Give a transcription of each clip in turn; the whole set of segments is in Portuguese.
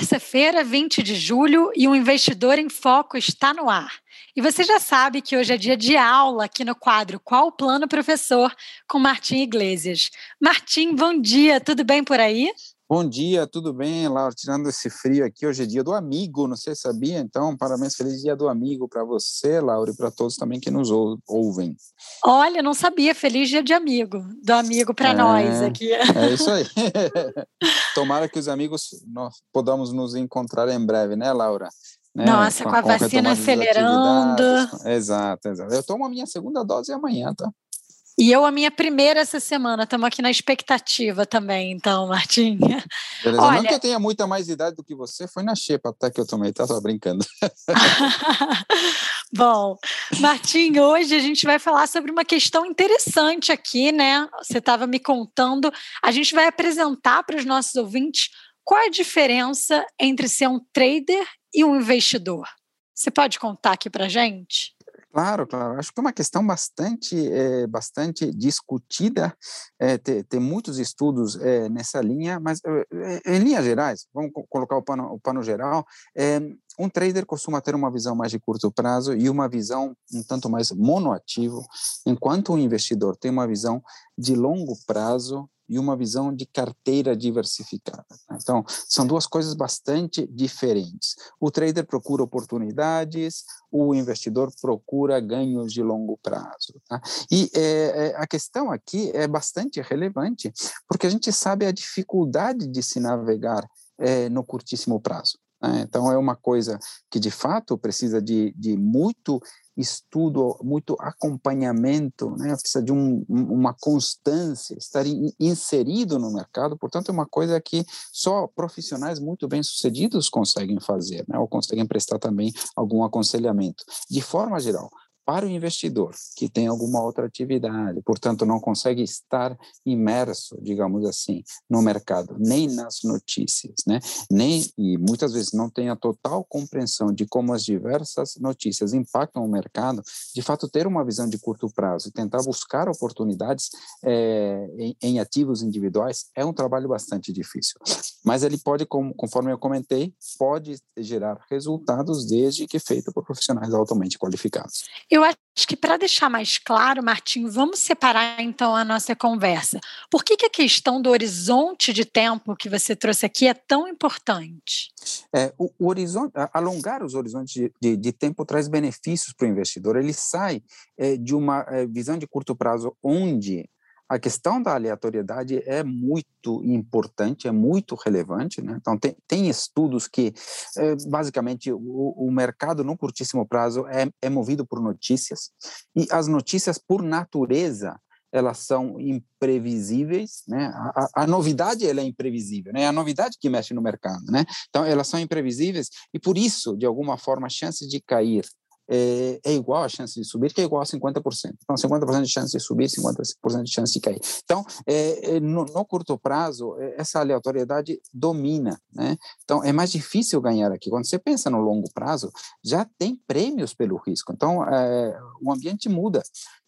Terça-feira, 20 de julho, e o Investidor em Foco está no ar. E você já sabe que hoje é dia de aula aqui no quadro Qual o Plano Professor com Martim Iglesias. Martim, bom dia, tudo bem por aí? Bom dia, tudo bem, Laura? Tirando esse frio aqui, hoje é dia do amigo, não sei se sabia, então parabéns, feliz dia do amigo para você, Laura, e para todos também que nos ouvem. Olha, não sabia, feliz dia de amigo, do amigo para é, nós aqui. É isso aí. Tomara que os amigos nós podamos nos encontrar em breve, né, Laura? Né? Nossa, com, com a, vacina acelerando. Exato, exato. Eu tomo a minha segunda dose amanhã, tá? E eu a minha primeira essa semana, estamos aqui na expectativa também, então, Martinha. Beleza, Olha... não que eu tenha muita mais idade do que você, foi na xepa até que eu tomei, tá? Só brincando. Bom, Martim, hoje a gente vai falar sobre uma questão interessante aqui, né? Você estava me contando, a gente vai apresentar para os nossos ouvintes qual é a diferença entre ser um trader e um investidor. Você pode contar aqui para gente? Claro, claro. Acho que é uma questão bastante, é, bastante discutida. É, tem, tem, muitos estudos é, nessa linha, mas em linhas gerais, vamos colocar o pano, o pano geral. um trader costuma ter uma visão mais de curto prazo e uma visão um tanto mais monoativo, enquanto o investidor tem uma visão de longo prazo e uma visão de carteira diversificada. Né? Então, são duas coisas bastante diferentes. O trader procura oportunidades, o investidor procura ganhos de longo prazo. Tá? E é, a questão aqui é bastante relevante, porque a gente sabe a dificuldade de se navegar é, no curtíssimo prazo. Né? Então, é uma coisa que, de fato, precisa de, de muito estudo, muito acompanhamento, né? precisa de um, uma constância, estar in, inserido no mercado, portanto, é uma coisa que só profissionais muito bem-sucedidos conseguem fazer, né? ou conseguem prestar também algum aconselhamento. De forma geral, para o investidor que tem alguma outra atividade, portanto não consegue estar imerso, digamos assim, no mercado, nem nas notícias, né? Nem e muitas vezes não tem a total compreensão de como as diversas notícias impactam o mercado. De fato, ter uma visão de curto prazo e tentar buscar oportunidades é, em, em, ativos individuais é um trabalho bastante difícil. Mas ele pode, conforme eu comentei, pode gerar resultados desde que feito por profissionais altamente qualificados. Eu eu acho que para deixar mais claro, Martim, vamos separar então a nossa conversa. Por que, que a questão do horizonte de tempo que você trouxe aqui é tão importante? É, o, o horizonte, alongar os horizontes de, de, de tempo traz benefícios para o investidor. Ele sai é, de uma é, visão de curto prazo onde a questão da aleatoriedade é muito importante, é muito relevante. Né? Então, tem, tem estudos que, é, basicamente, o, o, mercado no curtíssimo prazo é, é movido por notícias, e as notícias, por natureza, elas são imprevisíveis, né? A, a, novidade ela é imprevisível, né? É a novidade que mexe no mercado, né? Então elas são imprevisíveis e por isso, de alguma forma, a chance de cair é, é, igual a chance de subir, que é igual a 50%. Então, 50% de chance de subir, 50% de chance de cair. Então, é, é, no, no, curto prazo, é, essa aleatoriedade domina. Né? Então, é mais difícil ganhar aqui. Quando você pensa no longo prazo, já tem prêmios pelo risco. Então, é, o ambiente muda.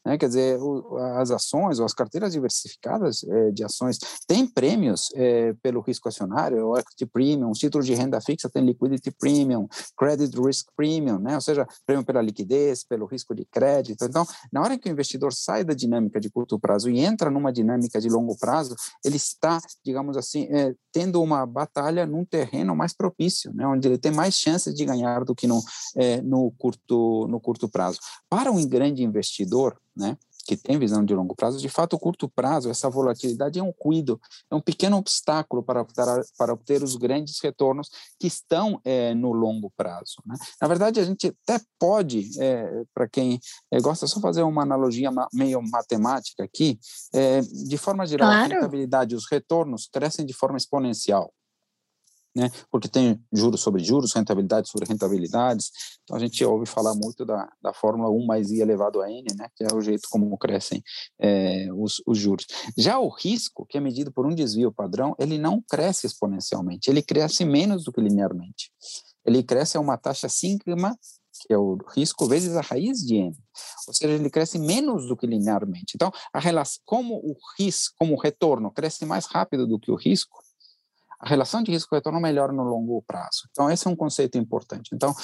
Né? Quer dizer, o, as ações ou as carteiras diversificadas é, de ações têm prêmios é, pelo risco acionário, o equity premium, os títulos de renda fixa têm liquidity premium, credit risk premium, né? ou seja, prêmio pela liquidez, pelo risco de crédito. Então, na hora que o investidor sai da dinâmica de curto prazo e entra numa dinâmica de longo prazo, ele está, digamos assim, é, tendo uma batalha num terreno mais propício, né? onde ele tem mais chances de ganhar do que no, no, curto, no curto prazo. Para um grande investidor, né, que tem visão de longo prazo, de fato, o curto prazo, essa volatilidade é um cuido, é um pequeno obstáculo para, para, para obter os grandes retornos que estão é, no longo prazo. Né? Na verdade, a gente até pode, é, para quem é, gosta, só fazer uma analogia meio matemática aqui, de forma geral, claro. a rentabilidade, os retornos crescem de forma exponencial. Né? Porque tem juros sobre juros, rentabilidade sobre rentabilidades. Então a gente ouve falar muito da, da fórmula 1 mais i elevado a n, né? Que é o jeito como crescem é, os, os juros. Já o risco, que é medido por um desvio padrão, ele não cresce exponencialmente, ele cresce menos do que linearmente. Ele cresce a uma taxa sigma que é o risco, vezes a raiz de n. Ou seja, ele cresce menos do que linearmente. Então, a relação, como o risco, como o retorno cresce mais rápido do que o risco, a relação de risco-retorno melhora no longo prazo. Então, esse é um conceito importante. Então,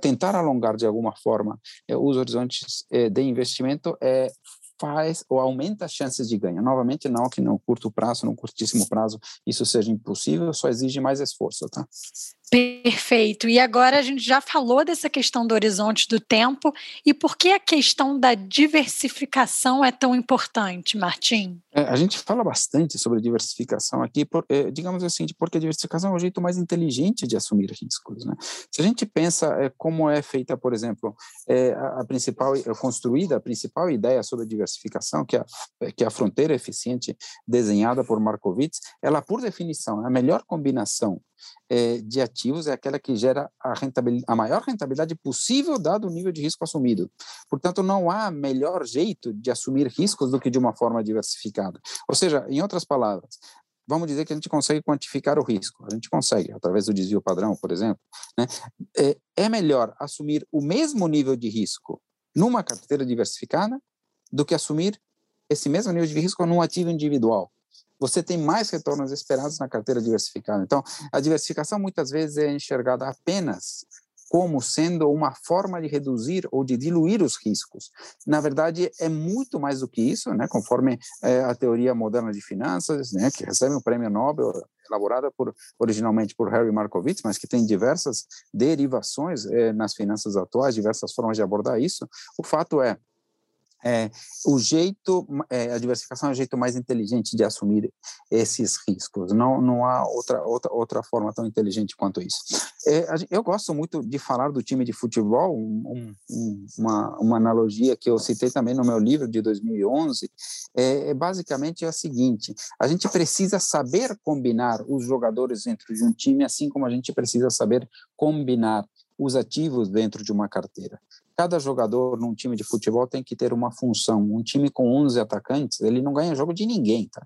tentar alongar de alguma forma eh, os horizontes eh, de investimento é faz ou aumenta as chances de ganho. Novamente, não que no curto prazo, no curtíssimo prazo, isso seja impossível, só exige mais esforço, tá? Perfeito. E agora a gente já falou dessa questão do horizonte do tempo e por que a questão da diversificação é tão importante, Martim? É, a gente fala bastante sobre diversificação aqui, por, é, digamos assim, porque a diversificação é o jeito mais inteligente de assumir riscos. Né? Se a gente pensa é, como é feita, por exemplo, é, a, a, principal, construída a principal ideia sobre a diversificação, que é, que é a fronteira eficiente desenhada por Markowitz, ela, por definição, é a melhor combinação é, de ativos é aquela que gera a, rentabilidade, a maior rentabilidade possível dado o nível de risco assumido. Portanto, não há melhor jeito de assumir riscos do que de uma forma diversificada. Ou seja, em outras palavras, vamos dizer que a gente consegue quantificar o risco. A gente consegue, através do desvio padrão, por exemplo. Né? É, é melhor assumir o mesmo nível de risco numa carteira diversificada do que assumir esse mesmo nível de risco num ativo individual você tem mais retornos esperados na carteira diversificada. Então, a diversificação muitas vezes é enxergada apenas como sendo uma forma de reduzir ou de diluir os riscos. Na verdade, é muito mais do que isso, né? conforme é, a teoria moderna de finanças, né? que recebe um prêmio Nobel, elaborada por, originalmente por Harry Markowitz, mas que tem diversas derivações é, nas finanças atuais, diversas formas de abordar isso. O fato é, é, o jeito, é, a diversificação é o jeito mais inteligente de assumir esses riscos. Não, não há outra, outra, outra forma tão inteligente quanto isso. É, eu gosto muito de falar do time de futebol, um, um, uma, uma analogia que eu citei também no meu livro de 2011, é, é basicamente a seguinte, a gente precisa saber combinar os jogadores dentro de um time, assim como a gente precisa saber combinar os ativos dentro de uma carteira cada jogador num time de futebol tem que ter uma função. Um time com 11 atacantes, ele não ganha jogo de ninguém, tá?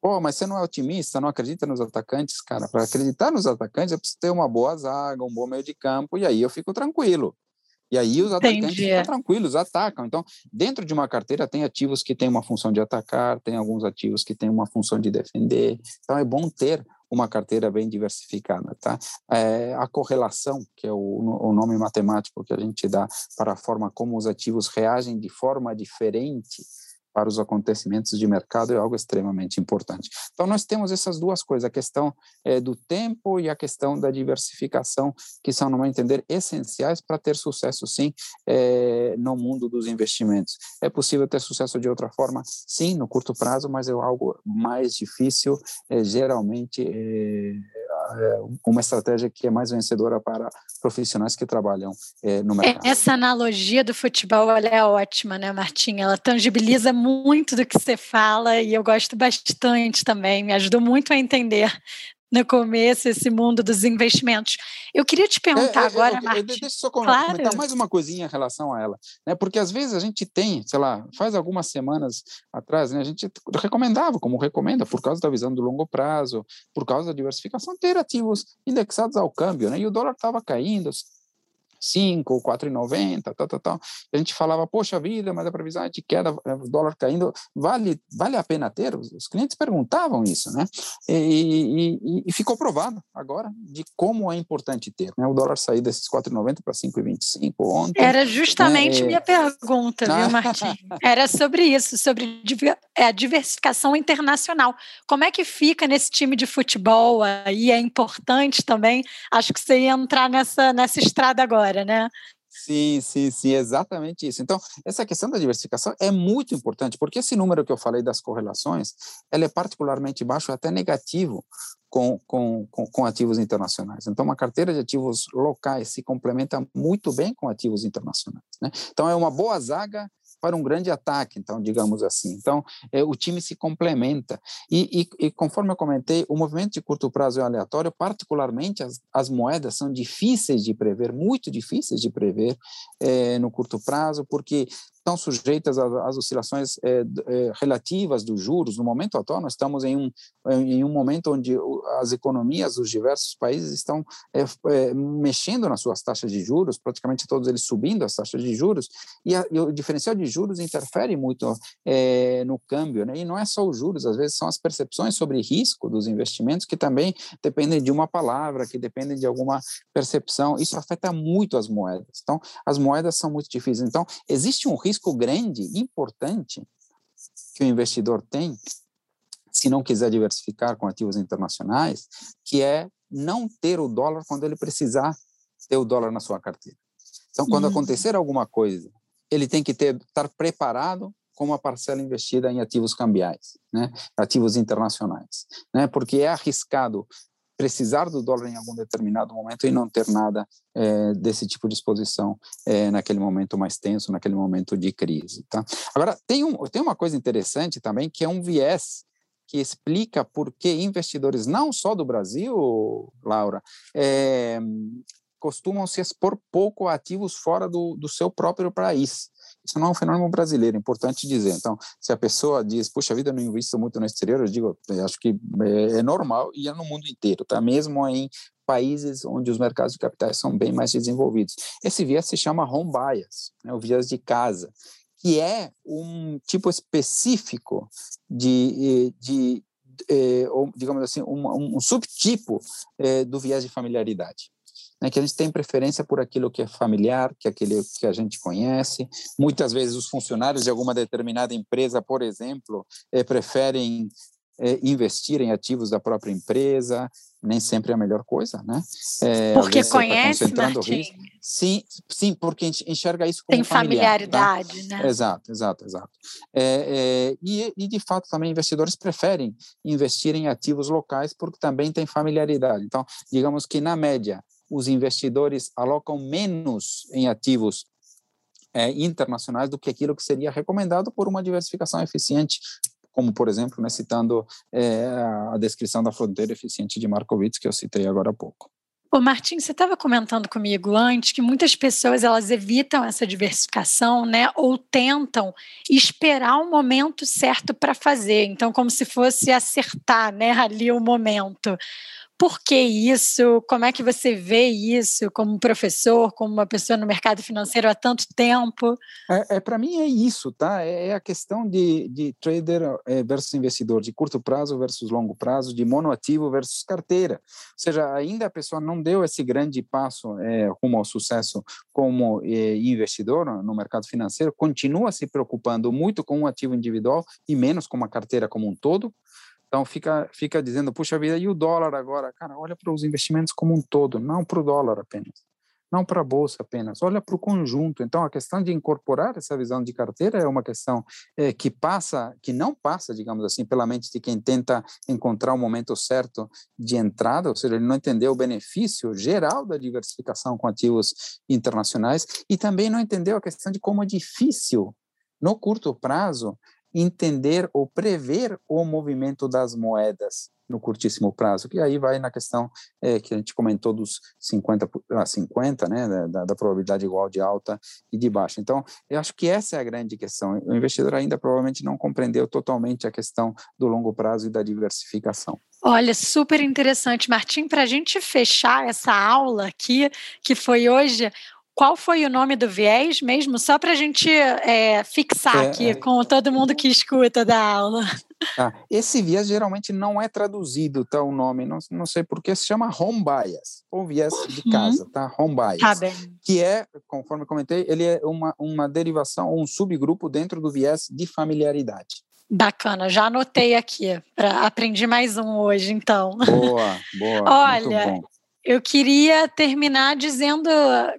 Pô, mas você não é otimista, não acredita nos atacantes? Cara, para acreditar nos atacantes, eu preciso ter uma boa zaga, um bom meio de campo, e aí eu fico tranquilo. E aí os atacantes Entendi. ficam tranquilos, atacam. Então, dentro de uma carteira, tem ativos que têm uma função de atacar, tem alguns ativos que têm uma função de defender. Então, é bom ter uma carteira bem diversificada, tá? É, a correlação, que é o, o nome matemático que a gente dá para a forma como os ativos reagem de forma diferente para os acontecimentos de mercado é algo extremamente importante. Então, nós temos essas duas coisas, a questão é, do tempo e a questão da diversificação, que são, no meu entender, essenciais para ter sucesso, sim, é, no mundo dos investimentos. É possível ter sucesso de outra forma? Sim, no curto prazo, mas é algo mais difícil, é, geralmente é, uma estratégia que é mais vencedora para profissionais que trabalham é, no mercado. Essa analogia do futebol é ótima, né, Martinha? Ela tangibiliza muito do que você fala e eu gosto bastante também, me ajudou muito a entender no começo esse mundo dos investimentos. Eu queria te perguntar é, é, agora, eu, Martim. Deixa eu só comentar claro. mais uma coisinha em relação a ela, né? Porque às vezes a gente tem, sei lá, faz algumas semanas atrás, né, a gente recomendava, como recomenda, por causa da visão do longo prazo, por causa da diversificação, ter ativos indexados ao câmbio, né? E o dólar estava caindo, 5, 4,90, tal, tal, tal. A gente falava, poxa vida, mas a previsão é de queda, é, o dólar caindo, vale, vale a pena ter? Os clientes perguntavam isso, né? E, e, e ficou provado agora de como é importante ter, né? O dólar sair desses 4,90 para 5,25 ontem. Era justamente né? minha pergunta, viu, Martim? Era sobre isso, sobre é, a diversificação internacional. Como é que fica nesse time de futebol aí? É importante também. Acho que você ia entrar nessa, nessa estrada agora agora, né? Sim, sim, sim, exatamente isso. Então, essa questão da diversificação é muito importante, porque esse número que eu falei das correlações, ele é particularmente baixo, até negativo, com, com, com, com, ativos internacionais. Então, uma carteira de ativos locais se complementa muito bem com ativos internacionais. Né? Então, é uma boa zaga para um grande ataque, então, digamos assim. Então, é, o time se complementa. E, e, e, conforme eu comentei, o movimento de curto prazo é aleatório, particularmente as, as moedas são difíceis de prever, muito difíceis de prever é, no curto prazo, porque estão sujeitas às oscilações é, é, relativas dos juros. No momento atual, nós estamos em um, em um momento onde as economias dos diversos países estão é, mexendo nas suas taxas de juros, praticamente todos eles subindo as taxas de juros, e, a, e o diferencial de juros interfere muito no câmbio. Né? E não é só os juros, às vezes são as percepções sobre risco dos investimentos que também dependem de uma palavra, que dependem de alguma percepção. Isso afeta muito as moedas. Então, as moedas são muito difíceis. Então, existe um risco risco grande, importante, que o investidor tem, se não quiser diversificar com ativos internacionais, que é não ter o dólar quando ele precisar ter o dólar na sua carteira. Então, quando uhum. acontecer alguma coisa, ele tem que ter, estar preparado com uma parcela investida em ativos cambiais, né? ativos internacionais, né? porque é arriscado precisar do dólar em algum determinado momento e não ter nada é, desse tipo de exposição é, naquele momento mais tenso, naquele momento de crise. Tá? Agora, tem, um, tem uma coisa interessante também, que é um viés que explica por que investidores, não só do Brasil, Laura, é, costumam se expor pouco a ativos fora do, do seu próprio país. Isso não é um fenômeno brasileiro, é importante dizer. Então, se a pessoa diz, puxa vida, eu não invisto muito no exterior, eu digo, eu acho que é, é normal e é no mundo inteiro, tá? Mesmo em países onde os mercados de capitais são bem mais desenvolvidos. Esse viés se chama home bias, né, o viés de casa, que é um tipo específico de, de, eh, digamos assim, um, um subtipo do viés de familiaridade né, que a gente tem preferência por aquilo que é familiar, que é aquele que a gente conhece. Muitas vezes os funcionários de alguma determinada empresa, por exemplo, é, preferem é, investir em ativos da própria empresa, nem sempre é a melhor coisa, né? É, porque tá conhece, tá Martim. Sim, sim, porque enxerga isso como Tem familiar, familiaridade, tá? né? Exato, exato, exato. É, é, e, e, de fato, também investidores preferem investir em ativos locais porque também tem familiaridade. Então, digamos que, na média, os investidores alocam menos em ativos é, internacionais do que aquilo que seria recomendado por uma diversificação eficiente, como, por exemplo, né, citando é, a descrição da fronteira eficiente de Markowitz, que eu citei agora há pouco. Ô Martim, você estava comentando comigo antes que muitas pessoas elas evitam essa diversificação, né, ou tentam esperar o momento certo para fazer, então como se fosse acertar, né, ali o momento. Por que isso? Como é que você vê isso como professor, como uma pessoa no mercado financeiro há tanto tempo? É, é para mim é isso, tá? É, é, a questão de, de trader é, versus investidor, de curto prazo versus longo prazo, de monoativo versus carteira. Ou seja, ainda a pessoa não deu esse grande passo é, rumo ao sucesso como é, investidor no mercado financeiro, continua se preocupando muito com um ativo individual e menos com uma carteira como um todo. Então fica, fica dizendo, puxa vida, e o dólar agora? Cara, olha para os investimentos como um todo, não para o dólar apenas, não para a bolsa apenas, olha para o conjunto. Então a questão de incorporar essa visão de carteira é uma questão é, que passa, que não passa, digamos assim, pela mente de quem tenta encontrar o momento certo de entrada, ou seja, ele não entendeu o benefício geral da diversificação com ativos internacionais e também não entendeu a questão de como é difícil no curto prazo entender ou prever o movimento das moedas no curtíssimo prazo, que aí vai na questão é, que a gente comentou dos 50 a 50, né, da, da, probabilidade igual de alta e de baixa. Então, eu acho que essa é a grande questão. O investidor ainda provavelmente não compreendeu totalmente a questão do longo prazo e da diversificação. Olha, super interessante, Martim. Para a gente fechar essa aula aqui, que foi hoje, qual foi o nome do viés mesmo? Só para a gente é, fixar é, aqui é, com todo mundo que escuta da aula. Ah, esse viés geralmente não é traduzido, tá? O nome, não, não sei porque, se chama home bias, ou viés de uhum. casa, tá? Home bias. Tá bem. Que é, conforme comentei, ele é uma, uma derivação, um subgrupo dentro do viés de familiaridade. Bacana, já anotei aqui, pra, aprendi mais um hoje, então. Boa, boa. Olha, eu queria terminar dizendo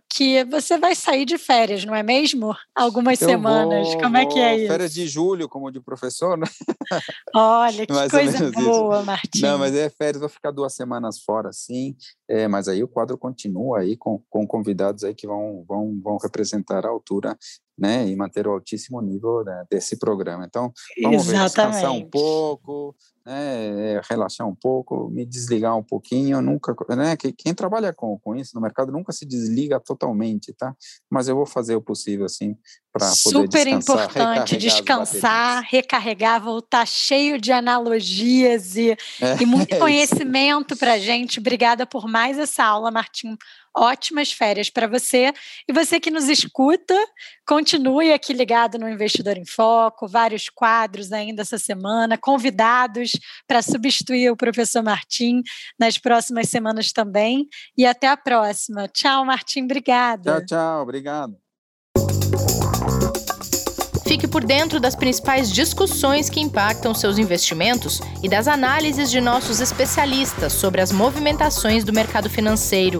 que você vai sair de férias, não é mesmo? Algumas eu semanas. Vou, como é que é isso? Férias de julho, como de professor, né? Olha, que coisa boa, isso. Martim. Não, mas é férias, vou ficar duas semanas fora, sim. É, mas aí o quadro continua aí com, com convidados aí que vão, vão, vão representar a altura né, e manter o altíssimo nível né, desse programa. Então, vamos ver, descansar um pouco, né, relaxar um pouco, me desligar um pouquinho, nunca, né, quem trabalha com, com isso no mercado nunca se desliga totalmente, tá? Mas eu vou fazer o possível, assim, para poder Super importante descansar, recarregar, voltar cheio de analogias e, é, e muito é conhecimento para gente. Obrigada por mais essa aula, Martim ótimas férias para você. E você que nos escuta, continue aqui ligado no Investidor em Foco, vários quadros ainda essa semana, convidados para substituir o professor Martim nas próximas semanas também. E até a próxima. Tchau, Martim, obrigada. Tchau, tchau, obrigado. Fique por dentro das principais discussões que impactam seus investimentos e das análises de nossos especialistas sobre as movimentações do mercado financeiro.